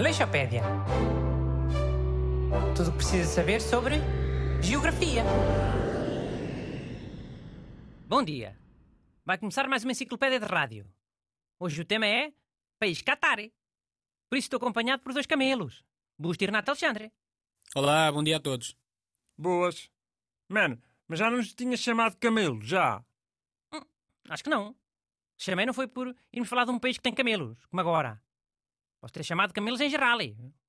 Aleixopédia. Tudo o que precisa saber sobre geografia. Bom dia. Vai começar mais uma enciclopédia de rádio. Hoje o tema é País Qatar. Por isso estou acompanhado por dois camelos. Busto e Renato Alexandre. Olá, bom dia a todos. Boas. Mano, mas já não nos tinhas chamado camelo, já? Acho que não. Chamei não foi por irmos falar de um país que tem camelos, como agora. Posso ter chamado camelos em geral.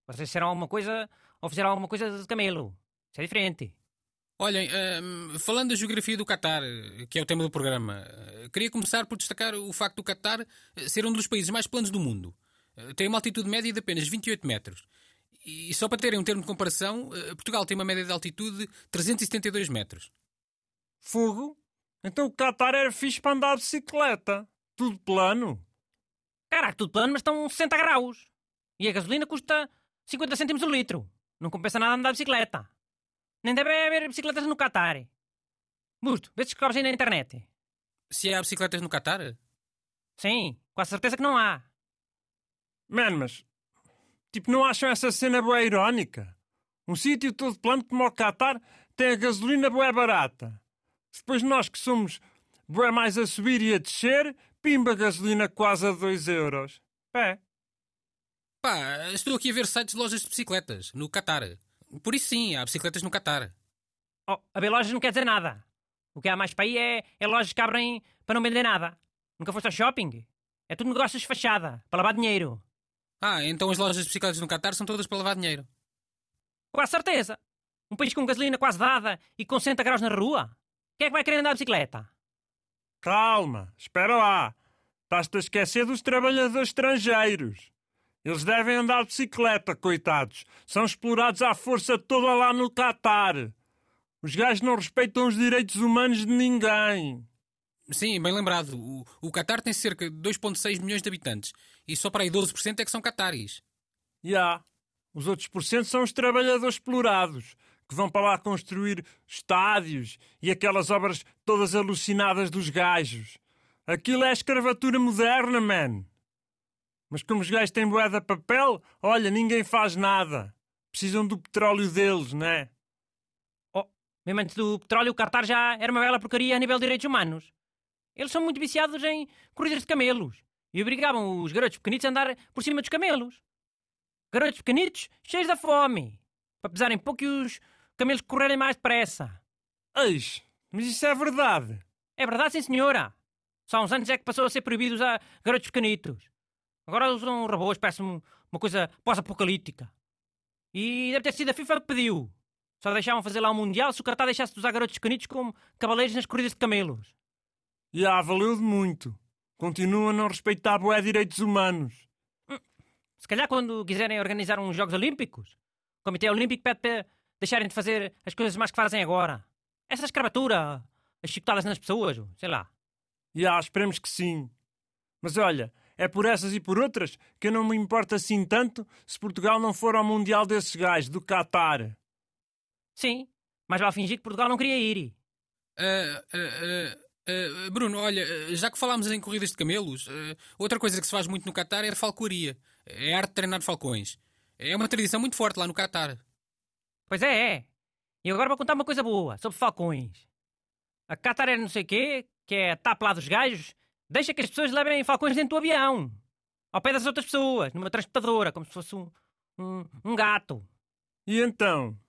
Vocês disseram alguma coisa ou fizeram alguma coisa de camelo. Isso é diferente. Olhem, hum, falando da geografia do Qatar, que é o tema do programa, queria começar por destacar o facto do Qatar eh, ser um dos países mais planos do mundo. Eh, Tem uma altitude média de apenas 28 metros. E só para terem um termo de comparação, eh, Portugal tem uma média de altitude de 372 metros. Fogo? Então o Qatar era fixe para andar de bicicleta. Tudo plano. Caraca, tudo plano, mas estão 60 graus. E a gasolina custa 50 cêntimos o litro. Não compensa nada andar de bicicleta. Nem deve haver bicicletas no Qatar. Busto, vê se descobres aí na internet. Se há bicicletas no Qatar? Sim, com a certeza que não há. Mano, mas... Tipo, não acham essa cena boa irónica? Um sítio todo plano como o Qatar tem a gasolina boa barata. Depois nós que somos boa mais a subir e a descer, pimba gasolina quase a 2 euros. É. Pá, estou aqui a ver sites de lojas de bicicletas, no Qatar. Por isso sim, há bicicletas no Qatar. Oh, haver lojas não quer dizer nada. O que há mais para aí é, é lojas que abrem para não vender nada. Nunca foste ao shopping? É tudo negócios de fachada, para lavar dinheiro. Ah, então as lojas de bicicletas no Qatar são todas para lavar dinheiro. Com a certeza. Um país com gasolina quase dada e com 60 graus na rua. Quem é que vai querer andar de bicicleta? Calma, espera lá. Estás-te a esquecer dos trabalhadores estrangeiros. Eles devem andar de bicicleta, coitados. São explorados à força toda lá no Qatar. Os gajos não respeitam os direitos humanos de ninguém. Sim, bem lembrado. O, o Qatar tem cerca de 2,6 milhões de habitantes. E só para aí 12% é que são cataris. Já. Yeah. Os outros porcentos são os trabalhadores explorados, que vão para lá construir estádios e aquelas obras todas alucinadas dos gajos. Aquilo é escravatura moderna, man. Mas como os gajos têm moeda papel, olha, ninguém faz nada. Precisam do petróleo deles, não é? Oh, mesmo antes do petróleo, o Qatar já era uma bela porcaria a nível de direitos humanos. Eles são muito viciados em corridas de camelos e obrigavam os garotos pequenitos a andar por cima dos camelos. Garotos pequenitos cheios da fome, para pesarem pouco e os camelos correrem mais depressa. Eis, mas isso é verdade. É verdade, sim, senhora. Só há uns anos é que passou a ser proibido usar garotos pequenitos. Agora usam robôs, parece uma coisa pós-apocalíptica. E deve ter sido a FIFA que pediu. Só deixavam fazer lá um Mundial se o Qatar deixasse de usar garotos pequenitos como cavaleiros nas corridas de camelos. Já, valeu de muito. Continua a não respeitar bué direitos humanos. Se calhar quando quiserem organizar uns Jogos Olímpicos, o Comitê Olímpico pede para deixarem de fazer as coisas mais que fazem agora. Essa escravatura, as chicotadas nas pessoas, sei lá. Já, esperemos que sim. Mas olha, é por essas e por outras que eu não me importo assim tanto se Portugal não for ao Mundial desses gajos, do Qatar. Sim, mas vale fingir que Portugal não queria ir. Uh, uh, uh, Bruno, olha, já que falámos em corridas de camelos, outra coisa que se faz muito no Qatar é a falcoaria. É a arte de treinar falcões. É uma tradição muito forte lá no Qatar. Pois é, é. E agora vou contar uma coisa boa sobre falcões. A Qatar é não sei quê, que é tapa lá dos gajos, deixa que as pessoas levem falcões dentro do avião. Ao pé das outras pessoas, numa transportadora, como se fosse um, um, um gato. E então?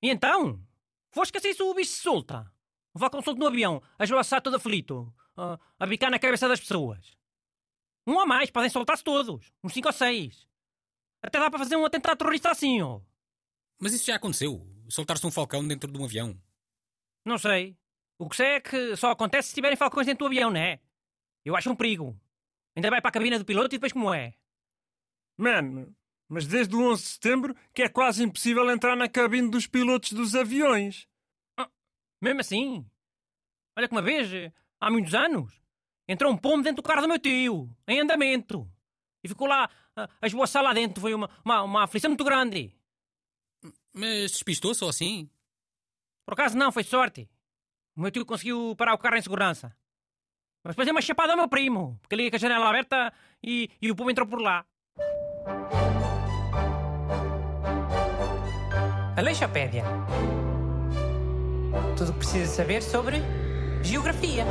E então? Foste que assim se o bicho se solta. O falcão solto no avião, a esvoaçar todo aflito, a, a bicar na cabeça das pessoas. Um a mais, podem soltar-se todos. Uns cinco ou seis. Até dá para fazer um atentado terrorista assim, ó. Mas isso já aconteceu? Soltar-se um falcão dentro de um avião? Não sei. O que sei é que só acontece se tiverem falcões dentro do avião, não é? Eu acho um perigo. Ainda vai para a cabina do piloto e depois como é? Mano, mas desde o 11 de setembro que é quase impossível entrar na cabine dos pilotos dos aviões. Ah, mesmo assim? Olha que uma vez, há muitos anos, entrou um pombo dentro do carro do meu tio, em andamento. E ficou lá a, a esboçar lá dentro. Foi uma, uma, uma aflição muito grande. Mas despistou só assim? Por acaso não, foi sorte. O meu tio conseguiu parar o carro em segurança. Mas depois deu uma chapada ao meu primo, porque ele ia com a janela aberta e, e o povo entrou por lá. Aleixopédia. Tudo o que precisa saber sobre geografia.